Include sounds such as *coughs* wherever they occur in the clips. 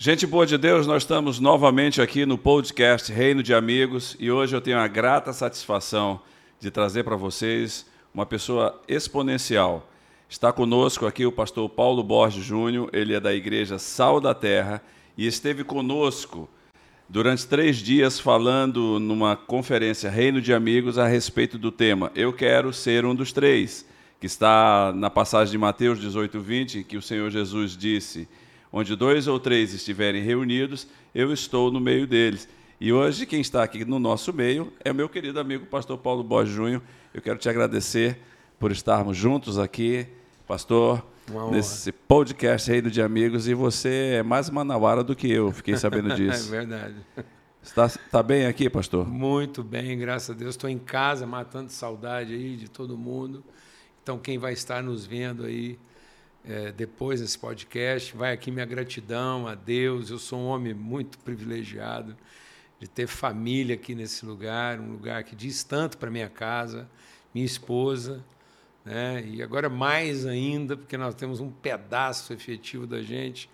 Gente boa de Deus, nós estamos novamente aqui no podcast Reino de Amigos e hoje eu tenho a grata satisfação de trazer para vocês uma pessoa exponencial. Está conosco aqui o pastor Paulo Borges Júnior, ele é da igreja Sal da Terra e esteve conosco durante três dias falando numa conferência Reino de Amigos a respeito do tema Eu quero ser um dos três, que está na passagem de Mateus 18, 20, que o Senhor Jesus disse: Onde dois ou três estiverem reunidos, eu estou no meio deles. E hoje quem está aqui no nosso meio é o meu querido amigo pastor Paulo Borges Júnior. Eu quero te agradecer por estarmos juntos aqui, pastor nesse podcast Reino de Amigos e você é mais manauara do que eu, fiquei sabendo *laughs* disso. é verdade. Está, está bem aqui, pastor? Muito bem, graças a Deus. Estou em casa matando saudade aí de todo mundo. Então, quem vai estar nos vendo aí é, depois desse podcast, vai aqui minha gratidão a Deus. Eu sou um homem muito privilegiado de ter família aqui nesse lugar, um lugar que diz tanto para minha casa, minha esposa, né? E agora mais ainda, porque nós temos um pedaço efetivo da gente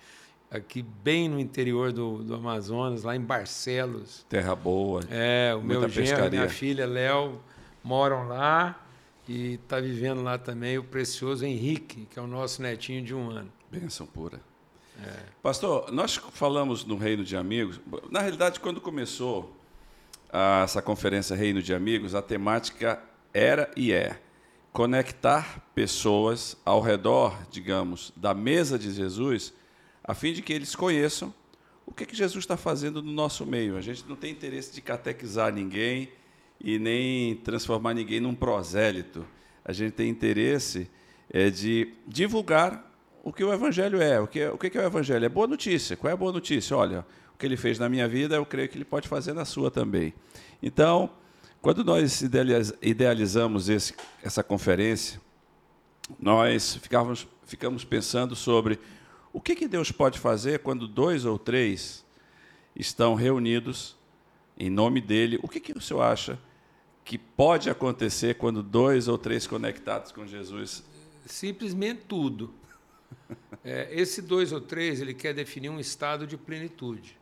aqui bem no interior do, do Amazonas, lá em Barcelos. Terra boa. É, o meu genro, minha filha Léo moram lá e está vivendo lá também o precioso Henrique, que é o nosso netinho de um ano. Benção pura. É. Pastor, nós falamos no Reino de Amigos. Na realidade, quando começou essa conferência Reino de Amigos, a temática era e é conectar pessoas ao redor, digamos, da mesa de Jesus, a fim de que eles conheçam o que, que Jesus está fazendo no nosso meio. A gente não tem interesse de catequizar ninguém e nem transformar ninguém num prosélito. A gente tem interesse é, de divulgar o que o Evangelho é. O que, é, o que é o Evangelho? É boa notícia. Qual é a boa notícia? Olha, o que ele fez na minha vida, eu creio que ele pode fazer na sua também. Então, quando nós idealizamos esse, essa conferência, nós ficávamos, ficamos pensando sobre o que, que Deus pode fazer quando dois ou três estão reunidos em nome dele. O que, que o senhor acha que pode acontecer quando dois ou três conectados com Jesus? Simplesmente tudo. *laughs* É, esse dois ou três ele quer definir um estado de plenitude.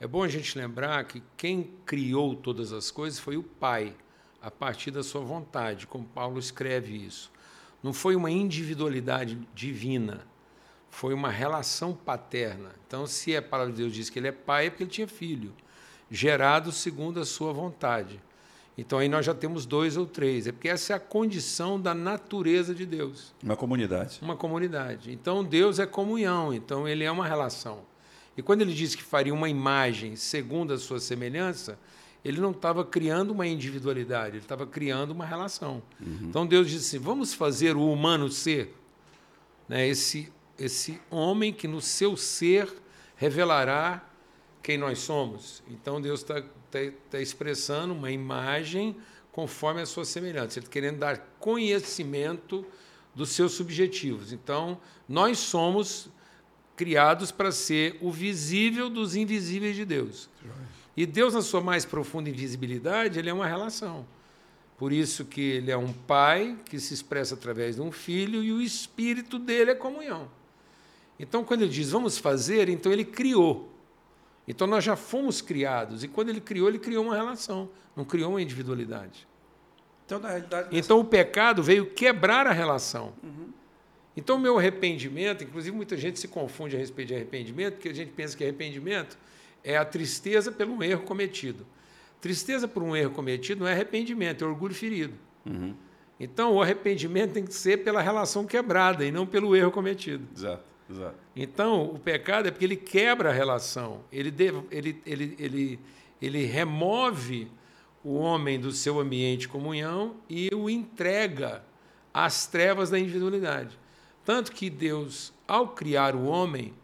É bom a gente lembrar que quem criou todas as coisas foi o Pai, a partir da sua vontade, como Paulo escreve isso. Não foi uma individualidade divina, foi uma relação paterna. Então, se a palavra de Deus diz que ele é pai, é porque ele tinha filho, gerado segundo a sua vontade. Então, aí nós já temos dois ou três, é porque essa é a condição da natureza de Deus. Uma comunidade. Uma comunidade. Então, Deus é comunhão, então ele é uma relação. E quando ele disse que faria uma imagem segundo a sua semelhança, ele não estava criando uma individualidade, ele estava criando uma relação. Uhum. Então Deus disse assim: vamos fazer o humano ser, né, esse, esse homem que no seu ser revelará quem nós somos. Então Deus está tá, tá expressando uma imagem conforme a sua semelhança, ele está querendo dar conhecimento dos seus subjetivos. Então, nós somos criados para ser o visível dos invisíveis de Deus. E Deus, na sua mais profunda invisibilidade, ele é uma relação. Por isso que ele é um pai que se expressa através de um filho e o espírito dele é comunhão. Então, quando ele diz vamos fazer, então ele criou. Então nós já fomos criados. E quando ele criou, ele criou uma relação, não criou uma individualidade. Então, na realidade. Então o pecado veio quebrar a relação. Uhum. Então, o meu arrependimento, inclusive muita gente se confunde a respeito de arrependimento, porque a gente pensa que arrependimento é a tristeza pelo erro cometido. Tristeza por um erro cometido não é arrependimento, é orgulho ferido. Uhum. Então, o arrependimento tem que ser pela relação quebrada e não pelo erro cometido. Exato, exato. Então, o pecado é porque ele quebra a relação, ele, ele, ele, ele, ele remove o homem do seu ambiente de comunhão e o entrega às trevas da individualidade. Tanto que Deus, ao criar o homem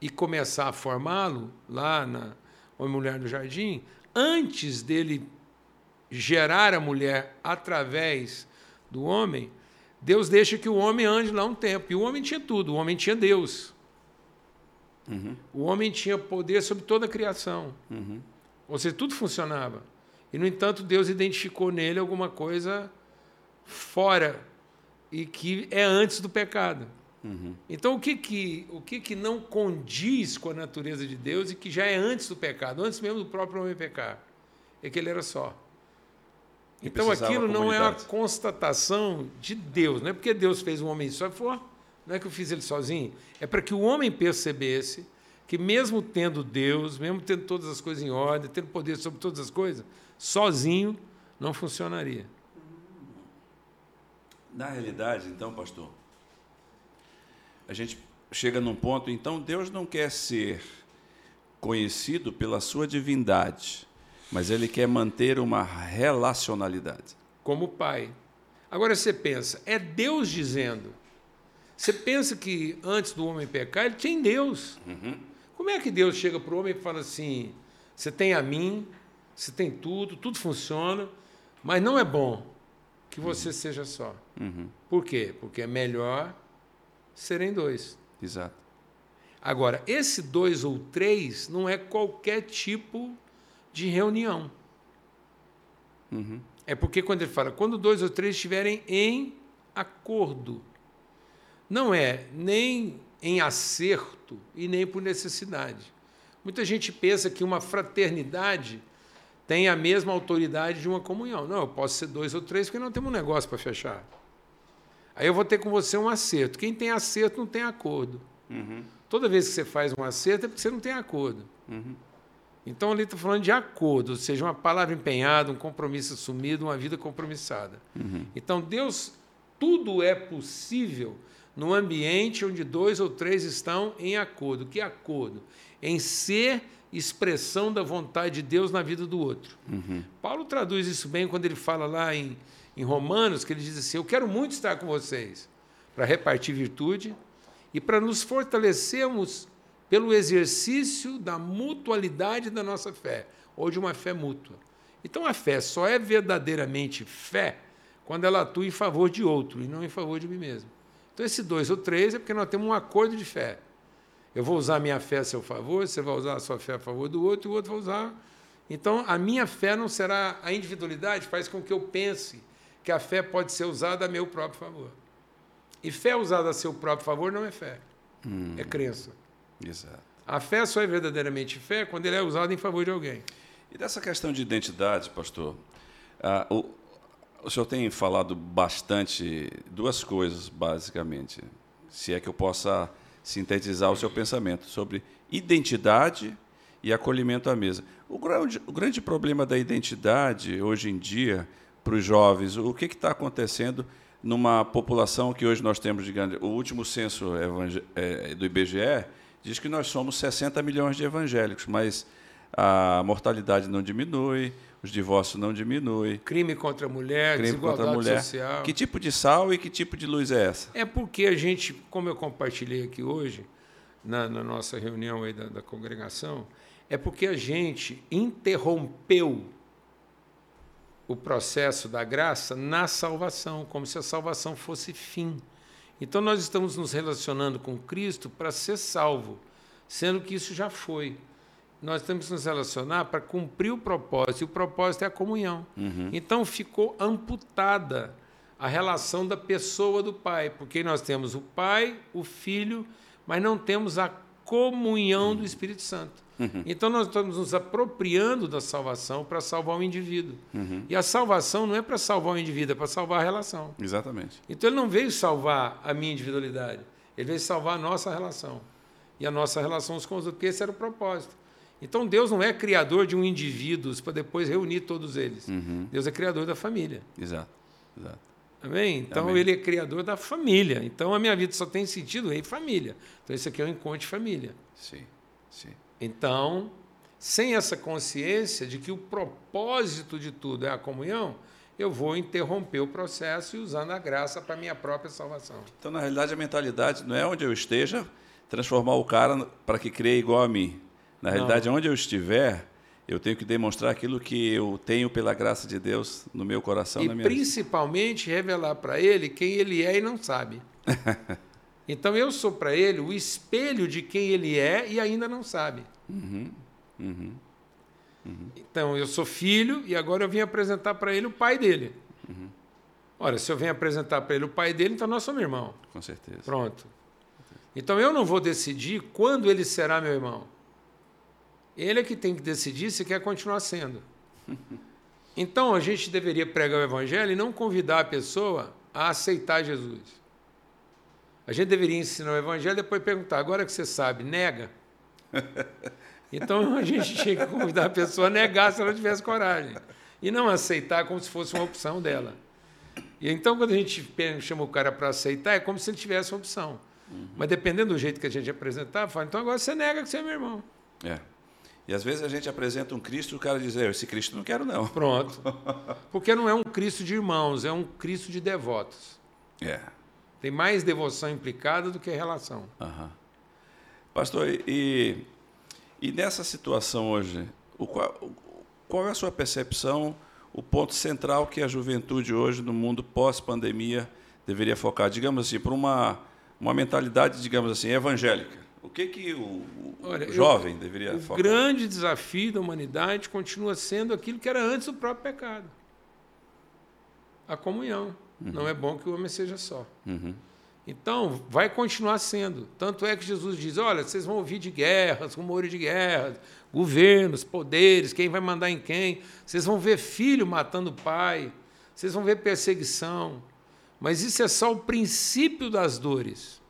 e começar a formá-lo, lá na Homem e Mulher no Jardim, antes dele gerar a mulher através do homem, Deus deixa que o homem ande lá um tempo. E o homem tinha tudo, o homem tinha Deus. Uhum. O homem tinha poder sobre toda a criação. Uhum. Ou seja, tudo funcionava. E, no entanto, Deus identificou nele alguma coisa fora e que é antes do pecado. Uhum. Então, o, que, que, o que, que não condiz com a natureza de Deus e que já é antes do pecado, antes mesmo do próprio homem pecar? É que ele era só. E então, aquilo não é a constatação de Deus, não é porque Deus fez um homem só, for, não é que eu fiz ele sozinho, é para que o homem percebesse que, mesmo tendo Deus, mesmo tendo todas as coisas em ordem, tendo poder sobre todas as coisas, sozinho não funcionaria. Na realidade, então, pastor, a gente chega num ponto, então Deus não quer ser conhecido pela sua divindade, mas ele quer manter uma relacionalidade. Como pai. Agora você pensa, é Deus dizendo. Você pensa que antes do homem pecar, ele tinha Deus. Uhum. Como é que Deus chega para o homem e fala assim: você tem a mim, você tem tudo, tudo funciona, mas não é bom que você uhum. seja só. Uhum. Por quê? Porque é melhor serem dois. Exato. Agora, esse dois ou três não é qualquer tipo de reunião. Uhum. É porque quando ele fala, quando dois ou três estiverem em acordo, não é nem em acerto e nem por necessidade. Muita gente pensa que uma fraternidade tem a mesma autoridade de uma comunhão. Não, eu posso ser dois ou três porque não temos um negócio para fechar. Aí eu vou ter com você um acerto. Quem tem acerto não tem acordo. Uhum. Toda vez que você faz um acerto é porque você não tem acordo. Uhum. Então ali está falando de acordo, ou seja, uma palavra empenhada, um compromisso assumido, uma vida compromissada. Uhum. Então Deus, tudo é possível no ambiente onde dois ou três estão em acordo. Que acordo? Em ser expressão da vontade de Deus na vida do outro. Uhum. Paulo traduz isso bem quando ele fala lá em em Romanos, que ele diz assim: Eu quero muito estar com vocês para repartir virtude e para nos fortalecermos pelo exercício da mutualidade da nossa fé, ou de uma fé mútua. Então a fé só é verdadeiramente fé quando ela atua em favor de outro e não em favor de mim mesmo. Então, esse dois ou três é porque nós temos um acordo de fé. Eu vou usar a minha fé a seu favor, você vai usar a sua fé a favor do outro, e o outro vai usar. Então, a minha fé não será. A individualidade faz com que eu pense que a fé pode ser usada a meu próprio favor. E fé usada a seu próprio favor não é fé, hum. é crença. Exato. A fé só é verdadeiramente fé quando ele é usado em favor de alguém. E dessa questão de identidade, pastor, uh, o, o senhor tem falado bastante duas coisas, basicamente, se é que eu possa sintetizar o seu pensamento sobre identidade e acolhimento à mesa. O grande, o grande problema da identidade hoje em dia para os jovens, o que está acontecendo numa população que hoje nós temos de grande. O último censo é, do IBGE diz que nós somos 60 milhões de evangélicos, mas a mortalidade não diminui, os divórcios não diminuem. Crime contra a mulher, Crime desigualdade contra a mulher. social. Que tipo de sal e que tipo de luz é essa? É porque a gente, como eu compartilhei aqui hoje, na, na nossa reunião aí da, da congregação, é porque a gente interrompeu o processo da graça na salvação, como se a salvação fosse fim. Então nós estamos nos relacionando com Cristo para ser salvo, sendo que isso já foi. Nós temos que nos relacionar para cumprir o propósito, e o propósito é a comunhão. Uhum. Então ficou amputada a relação da pessoa do Pai, porque nós temos o Pai, o Filho, mas não temos a comunhão uhum. do Espírito Santo. Uhum. Então nós estamos nos apropriando da salvação para salvar o indivíduo. Uhum. E a salvação não é para salvar o indivíduo, é para salvar a relação. Exatamente. Então ele não veio salvar a minha individualidade, ele veio salvar a nossa relação. E a nossa relação com os outros, porque esse era o propósito. Então Deus não é criador de um indivíduo para depois reunir todos eles. Uhum. Deus é criador da família. Exato. Exato. Amém? Então Amém. ele é criador da família. Então a minha vida só tem sentido em família. Então esse aqui é um encontro de família. Sim. Sim. Então, sem essa consciência de que o propósito de tudo é a comunhão, eu vou interromper o processo e usando a graça para minha própria salvação. Então, na realidade, a mentalidade não é onde eu esteja transformar o cara para que creia igual a mim. Na realidade, não. onde eu estiver, eu tenho que demonstrar aquilo que eu tenho pela graça de Deus no meu coração, e na minha principalmente vida. revelar para ele quem ele é e não sabe. *laughs* Então eu sou para ele o espelho de quem ele é e ainda não sabe. Uhum, uhum, uhum. Então eu sou filho e agora eu vim apresentar para ele o pai dele. Uhum. Ora, se eu venho apresentar para ele o pai dele, então nós somos irmãos. Com certeza. Pronto. Então eu não vou decidir quando ele será meu irmão. Ele é que tem que decidir se quer continuar sendo. *laughs* Então a gente deveria pregar o evangelho e não convidar a pessoa a aceitar Jesus. A gente deveria ensinar o evangelho e depois perguntar: agora que você sabe, nega. *laughs* Então a gente tinha que convidar a pessoa a negar se ela tivesse coragem. E não aceitar como se fosse uma opção dela. E então, quando a gente chama o cara para aceitar, é como se ele tivesse uma opção. Uhum. Mas dependendo do jeito que a gente apresentar, fala, então agora você nega que você é meu irmão. É. E às vezes a gente apresenta um Cristo e o cara diz, esse Cristo não quero não. Pronto. *laughs* Porque não é um Cristo de irmãos, é um Cristo de devotos. É. Tem mais devoção implicada do que relação. Uhum. Pastor, e, e nessa situação hoje, o qual, qual é a sua percepção, o ponto central que a juventude hoje no mundo pós-pandemia deveria focar, digamos assim, para uma, uma mentalidade, digamos assim, evangélica? O que, que o, Olha, jovem eu, deveria o focar? O grande desafio da humanidade continua sendo aquilo que era antes do próprio pecado. A comunhão. Uhum. Não é bom que o homem seja só. Uhum. Então, vai continuar sendo. Tanto é que Jesus diz: olha, vocês vão ouvir de guerras, rumores de guerras, governos, poderes, quem vai mandar em quem. Vocês vão ver filho matando pai, vocês vão ver perseguição. Mas isso é só o princípio das dores.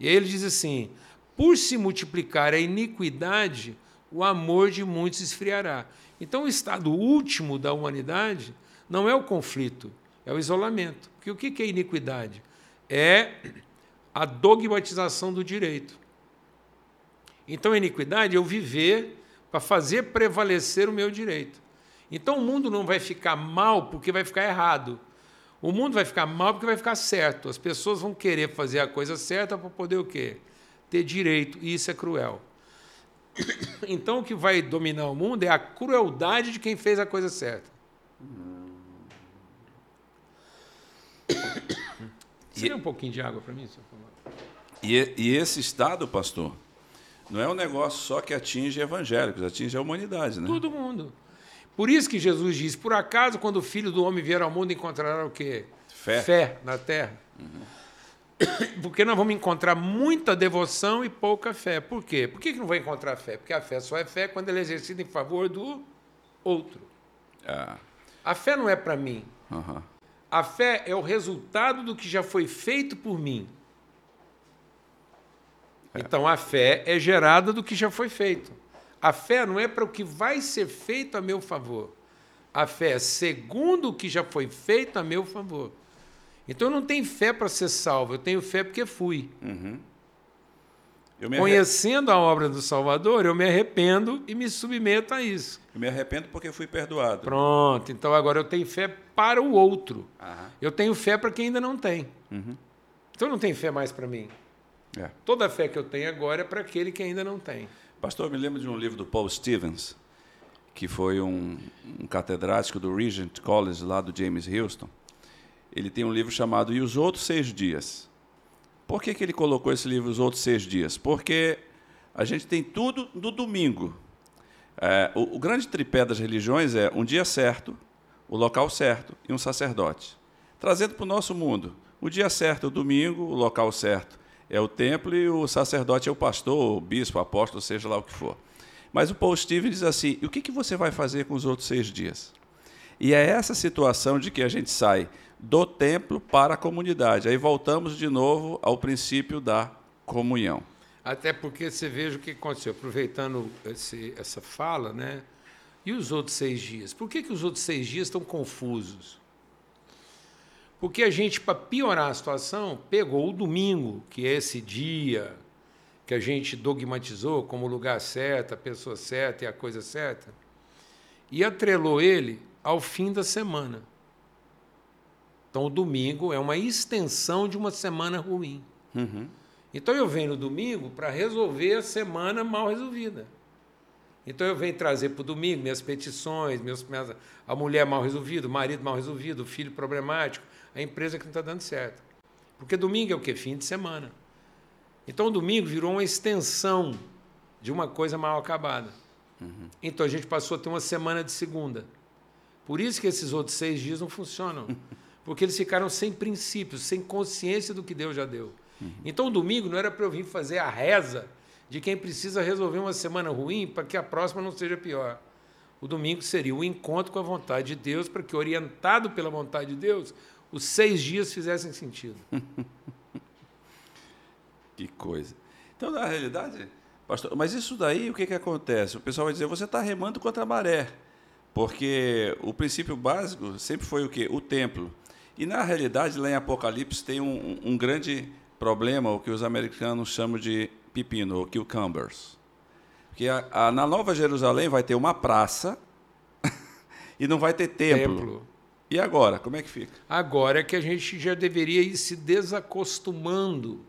E aí ele diz assim: por se multiplicar a iniquidade, o amor de muitos esfriará. Então, o estado último da humanidade não é o conflito, é o isolamento. Porque o que é iniquidade? É a dogmatização do direito. Então, a iniquidade é eu viver para fazer prevalecer o meu direito. Então, o mundo não vai ficar mal porque vai ficar errado. O mundo vai ficar mal porque vai ficar certo. As pessoas vão querer fazer a coisa certa para poder o quê? Ter direito. E isso é cruel. *coughs* Então o que vai dominar o mundo é a crueldade de quem fez a coisa certa. Você e, um pouquinho de água para mim, senhor? E, e esse estado, pastor, não é um negócio só que atinge evangélicos, atinge a humanidade, né? Todo mundo. Por isso que Jesus diz: por acaso, quando o filho do homem vier ao mundo, encontrará o quê? Fé. Fé na terra. Uhum. *coughs* Porque nós vamos encontrar muita devoção e pouca fé. Por quê? Por que não vai encontrar fé? Porque a fé só é fé quando ela é exercida em favor do outro. Ah. A fé não é para mim. Uhum. A fé é o resultado do que já foi feito por mim. É. Então a fé é gerada do que já foi feito. A fé não é para o que vai ser feito a meu favor. A fé é segundo o que já foi feito a meu favor. Então eu não tenho fé para ser salvo, eu tenho fé porque fui. Uhum. Conhecendo a obra do Salvador, eu me arrependo e me submeto a isso. Eu me arrependo porque fui perdoado. Pronto, então agora eu tenho fé para o outro. Uhum. Eu tenho fé para quem ainda não tem. Uhum. Então não tem fé mais para mim. É. Toda a fé que eu tenho agora é para aquele que ainda não tem. Pastor, eu me lembro de um livro do Paul Stevens, que foi um, um catedrático do Regent College, lá do James Houston. Ele tem um livro chamado E os Outros Seis Dias. Por que, que ele colocou esse livro Os Outros Seis Dias? Porque a gente tem tudo no domingo. É, o, o grande tripé das religiões é um dia certo, o local certo e um sacerdote. Trazendo para o nosso mundo, o dia certo é o domingo, o local certo é o templo e o sacerdote é o pastor, o bispo, o apóstolo, seja lá o que for. Mas o Paul Stevens diz assim: e o que, que você vai fazer com os outros seis dias? E é essa situação de que a gente sai do templo para a comunidade. Aí voltamos de novo ao princípio da comunhão. Até porque você veja o que aconteceu, aproveitando esse, essa fala, né? E os outros seis dias? Por que, que os outros seis dias estão confusos? Porque a gente, para piorar a situação, pegou o domingo, que é esse dia que a gente dogmatizou como lugar certo, a pessoa certa e a coisa certa, e atrelou ele ao fim da semana. Então, o domingo é uma extensão de uma semana ruim. Uhum. Então, eu venho no domingo para resolver a semana mal resolvida. Então, eu venho trazer para o domingo minhas petições, meus, minhas, a mulher mal resolvida, o marido mal resolvido, o filho problemático, a empresa que não está dando certo. Porque domingo é o quê? Fim de semana. Então o domingo virou uma extensão de uma coisa mal acabada. Uhum. Então a gente passou a ter uma semana de segunda. Por isso que esses outros seis dias não funcionam. *laughs* Porque eles ficaram sem princípios, sem consciência do que Deus já deu. Uhum. Então, o domingo não era para eu vir fazer a reza de quem precisa resolver uma semana ruim para que a próxima não seja pior. O domingo seria o encontro com a vontade de Deus, para que, orientado pela vontade de Deus, os seis dias fizessem sentido. *laughs* que coisa. Então, na realidade, pastor, mas isso daí, o que, que acontece? O pessoal vai dizer, você está remando contra a maré. Porque o princípio básico sempre foi o quê? O templo. E, na realidade, lá em Apocalipse tem um, um grande problema, o que os americanos chamam de pepino, ou cucumbers. Porque a, a, na Nova Jerusalém vai ter uma praça *laughs* e não vai ter templo. templo. E agora, como é que fica? Agora é que a gente já deveria ir se desacostumando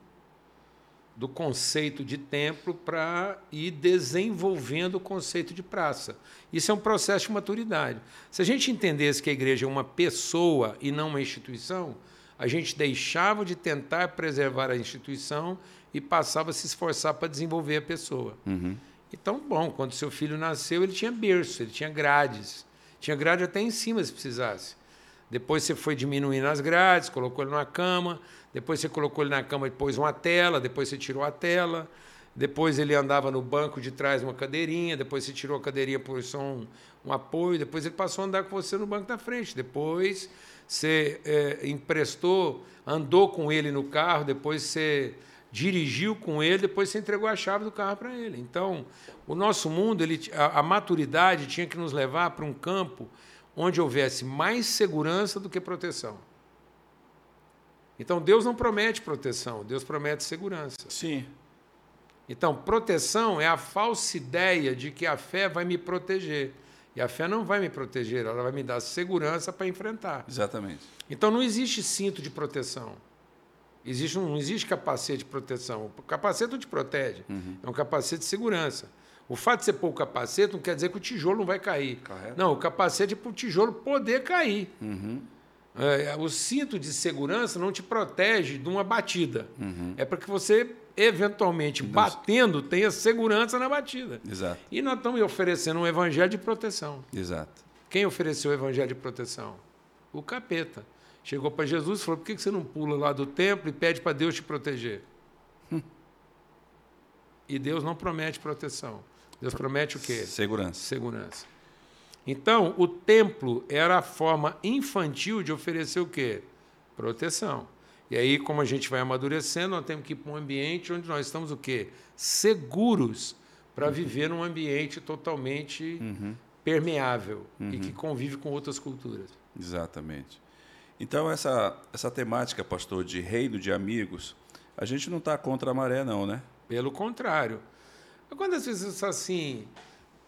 do conceito de templo para ir desenvolvendo o conceito de praça. Isso é um processo de maturidade. Se a gente entendesse que a igreja é uma pessoa e não uma instituição, a gente deixava de tentar preservar a instituição e passava a se esforçar para desenvolver a pessoa. Uhum. Então, bom, quando seu filho nasceu, ele tinha berço, ele tinha grades. Tinha grade até em cima, se precisasse. Depois você foi diminuindo as grades, colocou ele numa cama, depois você colocou ele na cama e pôs uma tela, depois você tirou a tela, depois ele andava no banco de trás uma cadeirinha, depois você tirou a cadeirinha por só um, um apoio, depois ele passou a andar com você no banco da frente, depois você é, emprestou, andou com ele no carro, depois você dirigiu com ele, depois você entregou a chave do carro para ele. Então, o nosso mundo, ele, a, a maturidade tinha que nos levar para um campo onde houvesse mais segurança do que proteção. Então, Deus não promete proteção, Deus promete segurança. Sim. Então, proteção é a falsa ideia de que a fé vai me proteger. E a fé não vai me proteger, ela vai me dar segurança para enfrentar. Exatamente. Então, não existe cinto de proteção. Existe não existe capacete de proteção. O capacete não te protege, uhum. é um capacete de segurança. O fato de você pôr o capacete não quer dizer que o tijolo não vai cair. Correto. Não, o capacete é para o tijolo poder cair. Uhum. É, o cinto de segurança não te protege de uma batida. Uhum. É para que você, eventualmente, batendo, tenha segurança na batida. Exato. E nós estamos oferecendo um evangelho de proteção. Exato. Quem ofereceu o evangelho de proteção? O capeta. Chegou para Jesus e falou: por que você não pula lá do templo e pede para Deus te proteger? Hum. E Deus não promete proteção. Deus promete o quê? Segurança. Segurança. Então, o templo era a forma infantil de oferecer o quê? Proteção. E aí, como a gente vai amadurecendo, nós temos que ir para um ambiente onde nós estamos o quê? Seguros para uhum. viver num ambiente totalmente uhum. permeável uhum. e que convive com outras culturas. Exatamente. Então, essa, essa temática, pastor, de reino de amigos, a gente não está contra a maré, não, né? Pelo contrário. Quando as pessoas assim,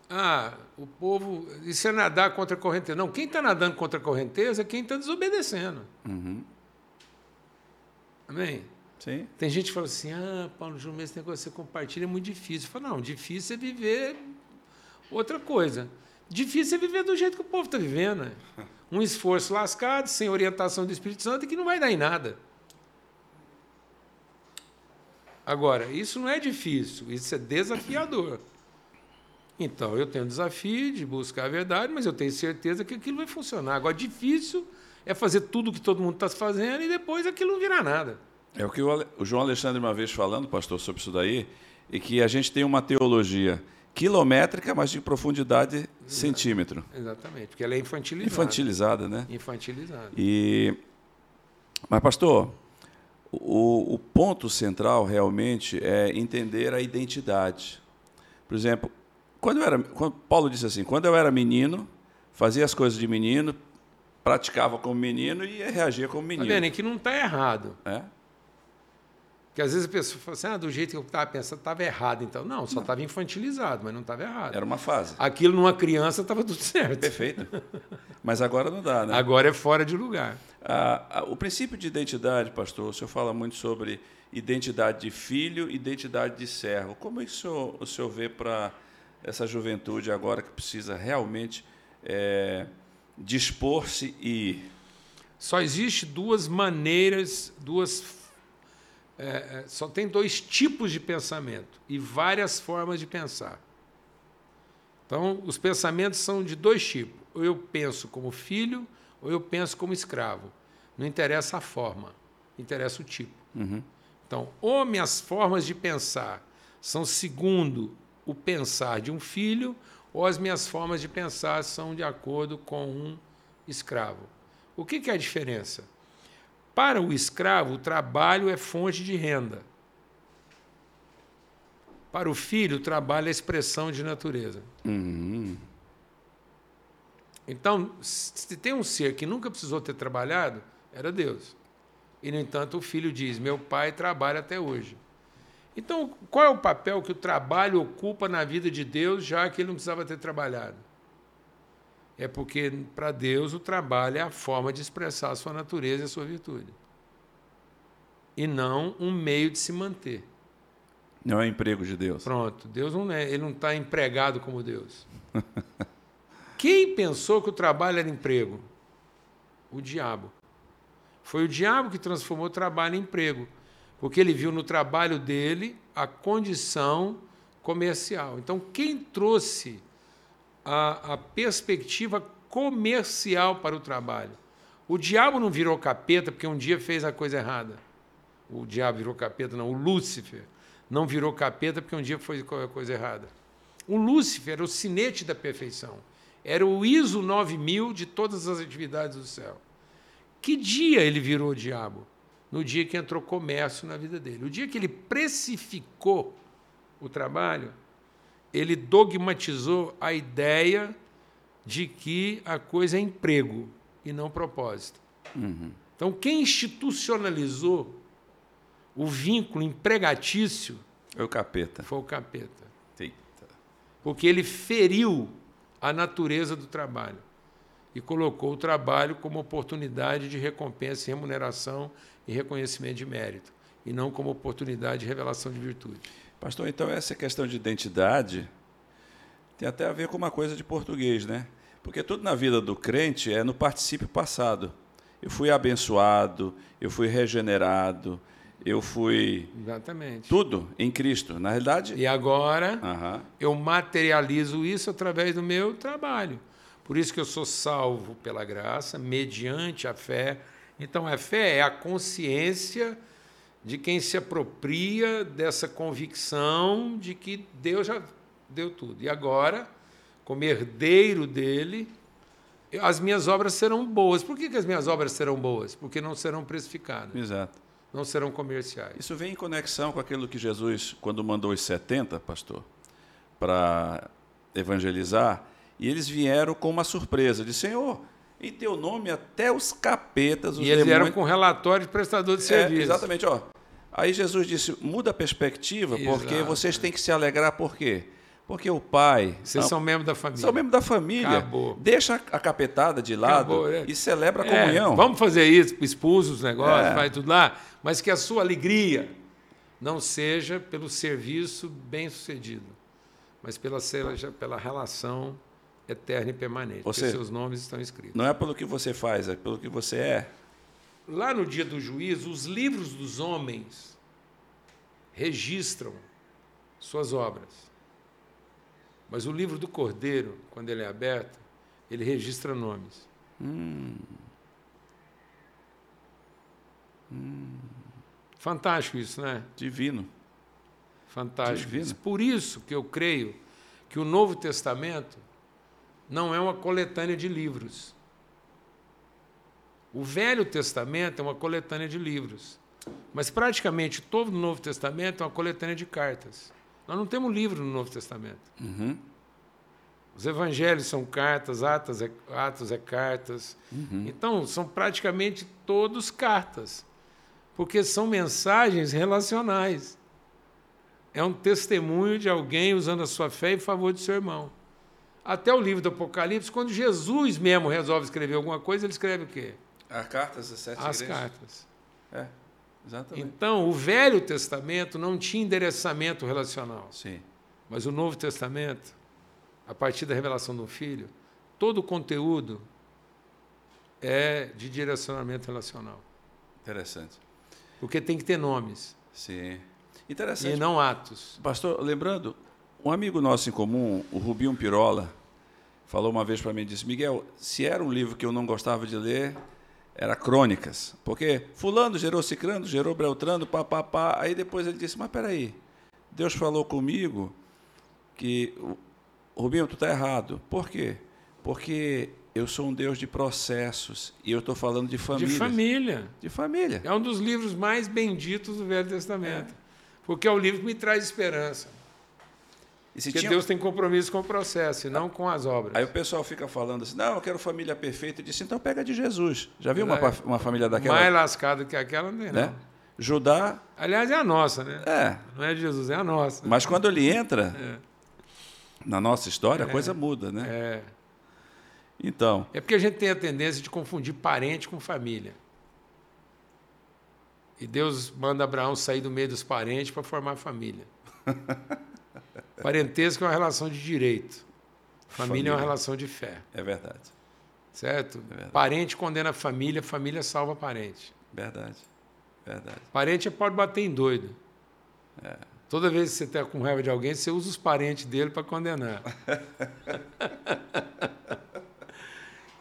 ah, o povo. Isso é nadar contra a correnteza. Não, quem está nadando contra a correnteza é quem está desobedecendo. Uhum. Amém? Sim. Tem gente que fala assim: ah, Paulo Júnior, esse negócio você compartilha é muito difícil. Eu falo, não, difícil é viver outra coisa. Difícil é viver do jeito que o povo está vivendo. Né? *laughs* Um esforço lascado, sem orientação do Espírito Santo, que não vai dar em nada. Agora, isso não é difícil, isso é desafiador. Então, eu tenho o desafio de buscar a verdade, mas eu tenho certeza que aquilo vai funcionar. Agora, difícil é fazer tudo o que todo mundo está fazendo e depois aquilo não virar nada. É o que o João Alexandre uma vez falando, pastor, sobre isso daí, e que a gente tem uma teologia quilométrica, mas de profundidade Exato. centímetro. Exatamente, porque ela é infantilizada. Infantilizada, né? Infantilizada. E... Mas, pastor, o, o ponto central realmente é entender a identidade. Por exemplo, quando eu era, quando Paulo disse assim, quando eu era menino, fazia as coisas de menino, praticava como menino e reagia como menino. Tá vendo? É que não está errado. É? Porque às vezes a pessoa fala assim, ah, do jeito que eu estava pensando, estava errado. Então, não, só estava infantilizado, mas não estava errado. Era uma fase. Aquilo numa criança estava tudo *laughs* certo. Perfeito. Mas agora não dá, né? Agora é fora de lugar. Ah, ah, o princípio de identidade, pastor, o senhor fala muito sobre identidade de filho, identidade de servo. Como é que o senhor, o senhor vê para essa juventude agora que precisa realmente é, dispor-se e... Só existe duas maneiras, duas é, é, só tem dois tipos de pensamento e várias formas de pensar. Então, os pensamentos são de dois tipos. Ou eu penso como filho, ou eu penso como escravo. Não interessa a forma, interessa o tipo. Uhum. Então, ou minhas formas de pensar são segundo o pensar de um filho, ou as minhas formas de pensar são de acordo com um escravo. O que, que é a diferença? Para o escravo, o trabalho é fonte de renda. Para o filho, o trabalho é expressão de natureza. Uhum. Então, se tem um ser que nunca precisou ter trabalhado, era Deus. E, no entanto, o filho diz: Meu pai trabalha até hoje. Então, qual é o papel que o trabalho ocupa na vida de Deus, já que ele não precisava ter trabalhado? É porque, para Deus, o trabalho é a forma de expressar a sua natureza e a sua virtude. E não um meio de se manter. Não é emprego de Deus. Pronto, Deus não é, ele não está empregado como Deus. *laughs* Quem pensou que o trabalho era emprego? O diabo. Foi o diabo que transformou o trabalho em emprego, porque ele viu no trabalho dele a condição comercial. Então, quem trouxe a, a perspectiva comercial para o trabalho? O diabo não virou capeta porque um dia fez a coisa errada. O diabo virou capeta, não. O Lúcifer não virou capeta porque um dia foi a coisa errada. O Lúcifer era o sinete da perfeição. Era o ISO 9000 de todas as atividades do céu. Que dia ele virou o diabo? No dia que entrou comércio na vida dele. O dia que ele precificou o trabalho, ele dogmatizou a ideia de que a coisa é emprego e não propósito. Uhum. Então, quem institucionalizou o vínculo empregatício foi o capeta. Foi o capeta. Eita. Porque ele feriu a natureza do trabalho e colocou o trabalho como oportunidade de recompensa, remuneração e reconhecimento de mérito, e não como oportunidade de revelação de virtude. Pastor, então essa questão de identidade tem até a ver com uma coisa de português, né? Porque tudo na vida do crente é no particípio passado. Eu fui abençoado, eu fui regenerado, eu fui. Exatamente. Tudo em Cristo. Na realidade. E agora Aham. eu materializo isso através do meu trabalho. Por isso que eu sou salvo pela graça, mediante a fé. Então, a fé é a consciência de quem se apropria dessa convicção de que Deus já deu tudo. E agora, como herdeiro dele, as minhas obras serão boas. Por que, que as minhas obras serão boas? Porque não serão precificadas, Exato. não serão comerciais. Isso vem em conexão com aquilo que Jesus, quando mandou os 70, pastor, para evangelizar, e eles vieram com uma surpresa, de Senhor, em teu nome até os capetas, os E eles vieram com relatório de prestador de É, serviço. exatamente, ó. Aí Jesus disse: muda a perspectiva, porque Exato. vocês têm que se alegrar, por quê? Porque o pai. Vocês Ah, são membros da família. são membros da família. Acabou. Deixa a capetada de lado Acabou, é. e celebra a É, comunhão. vamos fazer isso, expulsa os negócios, É. faz tudo lá, mas que a sua alegria não seja pelo serviço bem sucedido, mas pela, pela relação eterna e permanente. Ou porque seja, seus nomes estão escritos. Não é pelo que você faz, é pelo que você é. Lá no dia do juízo, os livros dos homens registram suas obras. Mas o livro do Cordeiro, quando ele é aberto, ele registra nomes. Fantástico isso, né? Divino. Fantástico. Divino. isso. Por isso que eu creio que o Novo Testamento não é uma coletânea de livros. O Velho Testamento é uma coletânea de livros. Mas praticamente todo o Novo Testamento é uma coletânea de cartas. Nós não temos livro no Novo Testamento. Uhum. Os evangelhos são cartas, Atos é, Atos é cartas. Então, são praticamente todos cartas, porque são mensagens relacionais. É um testemunho de alguém usando a sua fé em favor do seu irmão. Até o livro do Apocalipse, quando Jesus mesmo resolve escrever alguma coisa, ele escreve o quê? As cartas das sete As igrejas. cartas. É, exatamente. Então, o Velho Testamento não tinha endereçamento relacional. Sim. Mas o Novo Testamento, a partir da revelação do Filho, todo o conteúdo é de direcionamento relacional. Interessante. Porque tem que ter nomes Sim. e Interessante. não atos. Pastor, lembrando, um amigo nosso em comum, o Rubinho Pirola, falou uma vez para mim, disse, Miguel, se era um livro que eu não gostava de ler, Era crônicas. Porque fulano gerou cicrano, gerou beltrano, papapá. Aí depois ele disse, mas peraí, Deus falou comigo que, Rubinho, tu está errado. Por quê? Porque eu sou um Deus de processos e eu estou falando de família. De família. De família. É um dos livros mais benditos do Velho Testamento. É. Porque é o livro que me traz esperança. Porque tinha... Deus tem compromisso com o processo e não com as obras. Aí o pessoal fica falando assim, não, eu quero família perfeita. Eu disse, então pega de Jesus. Já viu uma, é. uma família daquela? Mais lascada que aquela, não tem, né? não. Judá... Aliás, é a nossa, né? É. Não é de Jesus, é a nossa. Mas quando ele entra é. na nossa história, a coisa é. muda, né? É. Então. É porque a gente tem a tendência de confundir parente com família. E Deus manda Abraão sair do meio dos parentes para formar família. *laughs* Parentesco é uma relação de direito. Família, família, é uma relação de fé. É verdade. Certo? É verdade. Parente condena a família, família salva parente. Verdade. Verdade. Parente pode bater em doido. É. Toda vez que você está com raiva de alguém, você usa os parentes dele para condenar. *laughs*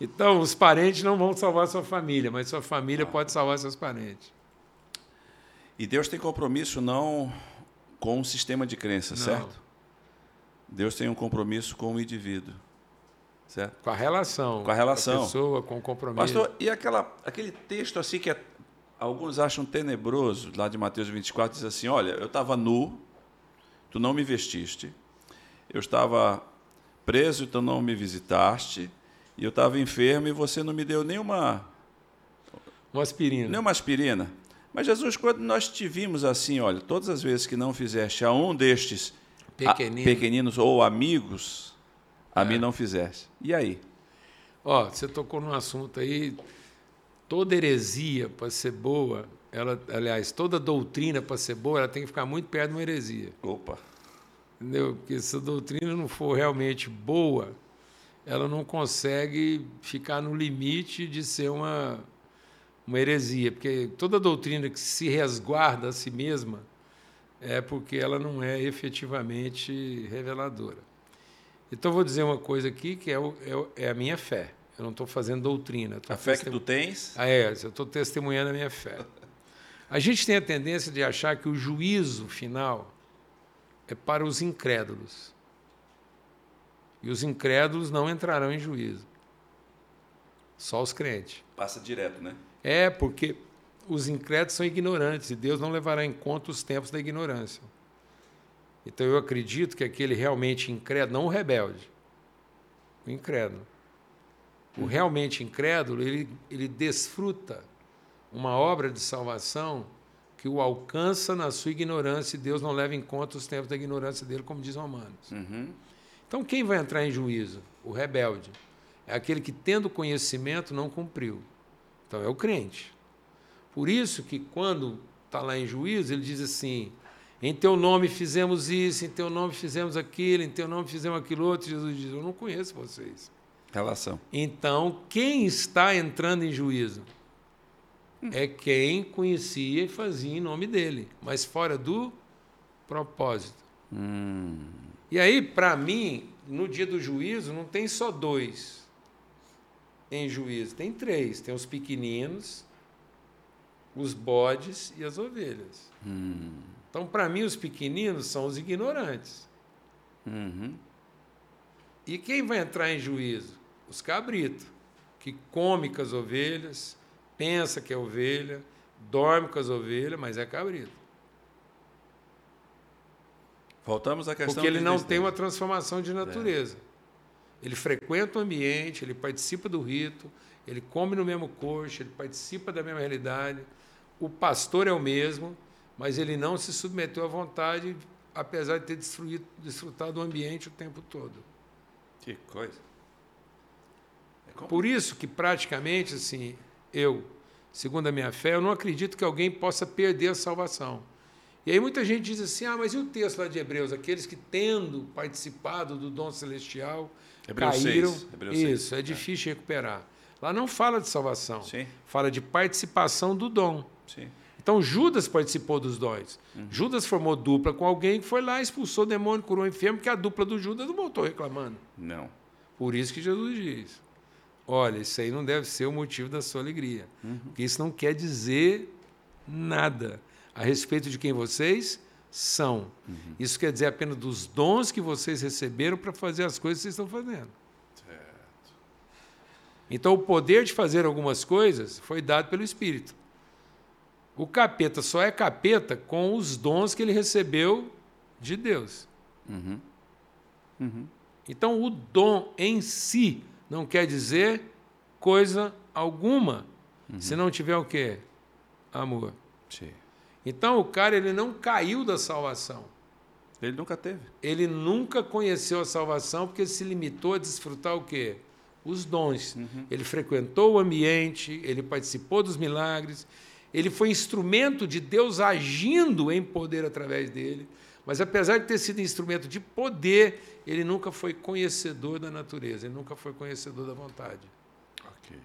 Então, os parentes não vão salvar sua família, mas sua família pode salvar seus parentes. E Deus tem compromisso não com um sistema de crença, não. certo? Deus tem um compromisso com o indivíduo, certo? Com a relação. Com a relação. Com a pessoa, com o compromisso. Pastor, e aquela, aquele texto assim que é, alguns acham tenebroso, lá de Mateus 24, diz assim, olha, eu estava nu, tu não me vestiste, eu estava preso, tu não me visitaste, e eu estava enfermo e você não me deu nenhuma. Uma aspirina. Nenhuma aspirina. Mas, Jesus, quando nós te vimos assim, olha, todas as vezes que não fizeste a um destes Pequenino. a, pequeninos ou amigos, a é. mim não fizeste. E aí? Ó, você tocou num assunto aí. Toda heresia, para ser boa, ela, aliás, toda doutrina, para ser boa, ela tem que ficar muito perto de uma heresia. Opa! Entendeu? Porque se a doutrina não for realmente boa, ela não consegue ficar no limite de ser uma, uma heresia, porque toda doutrina que se resguarda a si mesma é porque ela não é efetivamente reveladora. Então, vou dizer uma coisa aqui que é, o, é, é a minha fé. Eu não estou fazendo doutrina. A fé que tu tens? Ah, é, eu estou testemunhando a minha fé. A gente tem a tendência de achar que o juízo final é para os incrédulos. E os incrédulos não entrarão em juízo. Só os crentes. Passa direto, né? É, porque os incrédulos são ignorantes e Deus não levará em conta os tempos da ignorância. Então eu acredito que aquele realmente incrédulo, não o rebelde, o incrédulo. O realmente incrédulo, ele, ele desfruta uma obra de salvação que o alcança na sua ignorância e Deus não leva em conta os tempos da ignorância dele, como diz Romanos. Uhum. Então, quem vai entrar em juízo? O rebelde. É aquele que, tendo conhecimento, não cumpriu. Então, é o crente. Por isso que, quando está lá em juízo, ele diz assim: em teu nome fizemos isso, em teu nome fizemos aquilo, em teu nome fizemos aquilo outro. Jesus diz: eu não conheço vocês. Relação. Então, quem está entrando em juízo? É quem conhecia e fazia em nome dele, mas fora do propósito. Hum. E aí, para mim, no dia do juízo, não tem só dois em juízo, tem três: tem os pequeninos, os bodes e as ovelhas. Hum. Então, para mim, os pequeninos são os ignorantes. Uhum. E quem vai entrar em juízo? Os cabritos, que come com as ovelhas, pensa que é ovelha, dorme com as ovelhas, mas é cabrito. Voltamos à questão Porque ele não tem uma transformação de natureza. É. Ele frequenta o ambiente, ele participa do rito, ele come no mesmo coxo, ele participa da mesma realidade. O pastor é o mesmo, mas ele não se submeteu à vontade, apesar de ter destruído, desfrutado do ambiente o tempo todo. Que coisa. É Por isso que praticamente assim, eu, segundo a minha fé, eu não acredito que alguém possa perder a salvação. E aí muita gente diz assim: ah, mas e o texto lá de Hebreus? Aqueles que, tendo participado do dom celestial, Hebreus caíram. 6. Hebreus Isso, 6. é difícil é. recuperar. Lá não fala de salvação, Sim. fala de participação do dom. Sim. Então Judas participou dos dons. Uhum. Judas formou dupla com alguém que foi lá, expulsou o demônio, curou o enfermo, que a dupla do Judas não voltou reclamando. Não. Por isso que Jesus diz: olha, isso aí não deve ser o motivo da sua alegria. Uhum. Porque isso não quer dizer nada a respeito de quem vocês são. Uhum. Isso quer dizer apenas dos dons que vocês receberam para fazer as coisas que vocês estão fazendo. Certo. Então, o poder de fazer algumas coisas foi dado pelo Espírito. O capeta só é capeta com os dons que ele recebeu de Deus. Uhum. Uhum. Então, o dom em si não quer dizer coisa alguma, uhum. se não tiver o quê? Amor. Sim. Então, o cara ele não caiu da salvação. Ele nunca teve. Ele nunca conheceu a salvação porque se limitou a desfrutar o quê? Os dons. Uhum. Ele frequentou o ambiente, ele participou dos milagres, ele foi instrumento de Deus agindo em poder através dele. Mas apesar de ter sido instrumento de poder, ele nunca foi conhecedor da natureza, ele nunca foi conhecedor da vontade. Okay.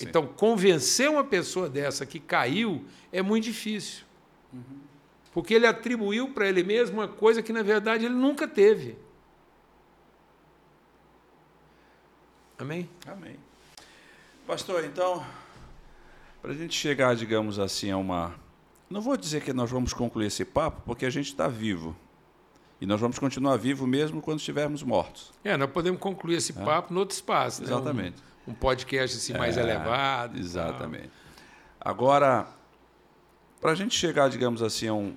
Então, convencer uma pessoa dessa que caiu é muito difícil. Uhum. Porque ele atribuiu para ele mesmo uma coisa que, na verdade, ele nunca teve. Amém? Amém. Pastor, então, para a gente chegar, digamos assim, a uma não vou dizer que nós vamos concluir esse papo, porque a gente está vivo. E nós vamos continuar vivo mesmo quando estivermos mortos. É, nós podemos concluir esse é. papo no outro espaço. Né? Exatamente. Um, um, podcast assim, mais é, elevado. Exatamente. Agora, para a gente chegar, digamos assim, a um,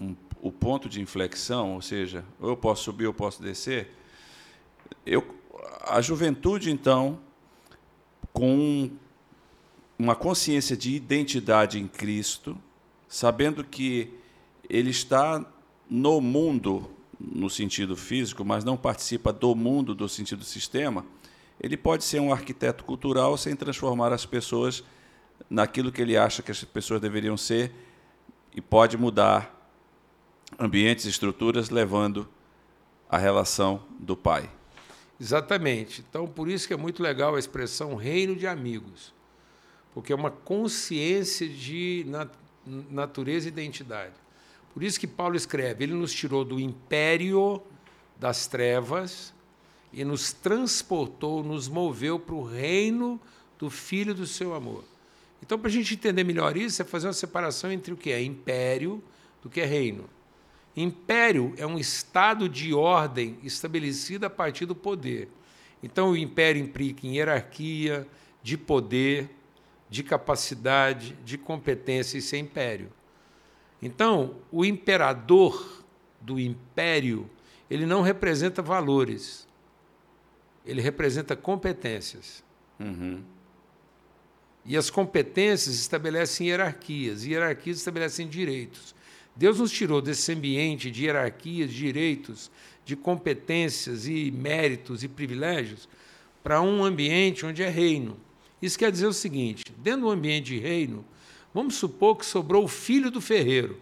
um, o ponto de inflexão, ou seja, ou eu posso subir ou eu posso descer, eu, a juventude, então, com uma consciência de identidade em Cristo, sabendo que ele está no mundo no sentido físico, mas não participa do mundo do sentido sistema, ele pode ser um arquiteto cultural sem transformar as pessoas naquilo que ele acha que as pessoas deveriam ser e pode mudar ambientes estruturas levando a relação do pai. Exatamente. Então, por isso que é muito legal a expressão reino de amigos porque é uma consciência de natureza e identidade. Por isso que Paulo escreve: ele nos tirou do império das trevas e nos transportou, nos moveu para o reino do Filho do seu amor. Então, para a gente entender melhor isso, é fazer uma separação entre o que é império do que é reino. Império é um estado de ordem estabelecido a partir do poder. Então, o império implica em hierarquia, de poder, de capacidade, de competência, isso é império. Então, o imperador do império, ele não representa valores, ele representa competências. Uhum. E as competências estabelecem hierarquias, e hierarquias estabelecem direitos. Deus nos tirou desse ambiente de hierarquias, direitos, de competências e méritos e privilégios para um ambiente onde é reino. Isso quer dizer o seguinte: dentro do ambiente de reino, vamos supor que sobrou o filho do ferreiro.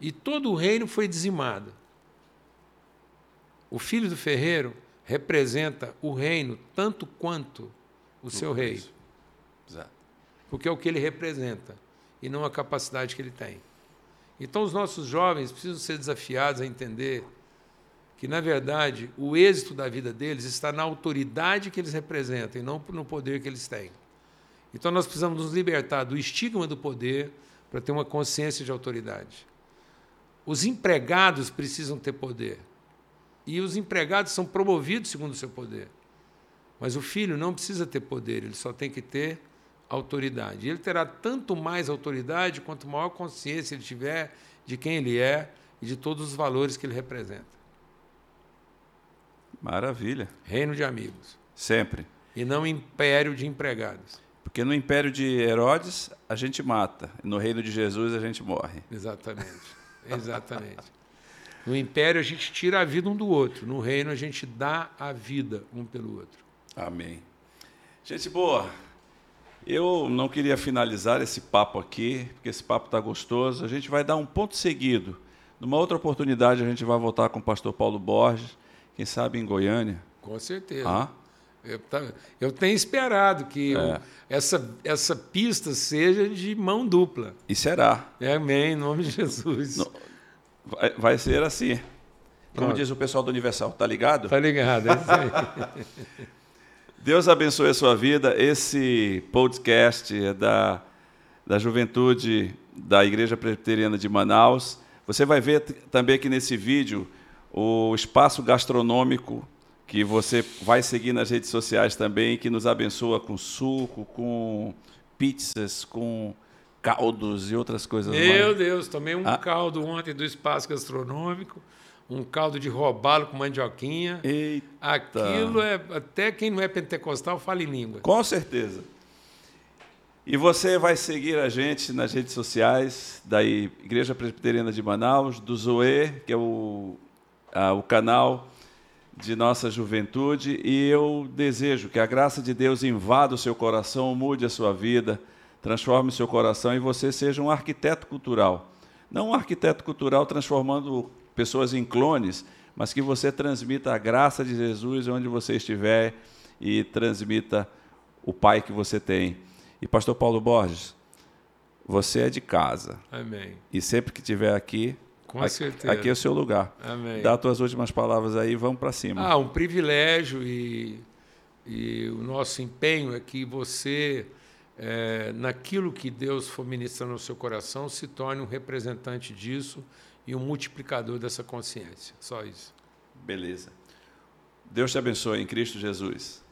E todo o reino foi dizimado. O filho do ferreiro representa o reino tanto quanto o seu rei. Exato. Porque é o que ele representa e não a capacidade que ele tem. Então, os nossos jovens precisam ser desafiados a entender que, na verdade, o êxito da vida deles está na autoridade que eles representam e não no poder que eles têm. Então, nós precisamos nos libertar do estigma do poder para ter uma consciência de autoridade. Os empregados precisam ter poder. E os empregados são promovidos segundo o seu poder. Mas o filho não precisa ter poder, ele só tem que ter autoridade. E ele terá tanto mais autoridade quanto maior consciência ele tiver de quem ele é e de todos os valores que ele representa. Maravilha. Reino de amigos. Sempre. E não império de empregados. Porque no império de Herodes a gente mata, no reino de Jesus a gente morre. Exatamente. Exatamente. no império a gente tira a vida um do outro, no reino a gente dá a vida um pelo outro. Amém. Gente boa, eu não queria finalizar esse papo aqui, porque esse papo está gostoso. A gente vai dar um ponto seguido. Numa outra oportunidade a gente vai voltar com o pastor Paulo Borges quem sabe em Goiânia? Com certeza. Ah? Eu, eu, tenho esperado que é. essa, essa pista seja de mão dupla. E será. É, amém, em nome de Jesus. vai, vai ser assim. Como diz o pessoal do Universal, tá ligado? Tá ligado, é isso aí. *laughs* Deus abençoe a sua vida. Esse podcast é da, da juventude da Igreja Presbiteriana de Manaus. Você vai ver também aqui nesse vídeo o espaço gastronômico que você vai seguir nas redes sociais também, que nos abençoa com suco, com pizzas, com caldos e outras coisas Meu mais. Deus, tomei um ah. caldo ontem do espaço gastronômico, um caldo de robalo com mandioquinha. Eita. Aquilo é até quem não é pentecostal fala em língua. Com certeza. E você vai seguir a gente nas redes sociais da Igreja Presbiteriana de Manaus, do Zoe, que é o, a, o canal de nossa juventude, e eu desejo que a graça de Deus invada o seu coração, mude a sua vida, transforme o seu coração e você seja um arquiteto cultural. Não um arquiteto cultural transformando pessoas em clones, mas que você transmita a graça de Jesus onde você estiver e transmita o Pai que você tem. E pastor Paulo Borges, você é de casa. Amém. E sempre que estiver aqui, com aqui, certeza. aqui é o seu lugar. Amém. Dá as tuas últimas palavras aí, vamos para cima. Ah, um privilégio e, e o nosso empenho é que você, é, naquilo que Deus for ministrando no seu coração, se torne um representante disso e um multiplicador dessa consciência. Só isso. Beleza. Deus te abençoe em Cristo Jesus.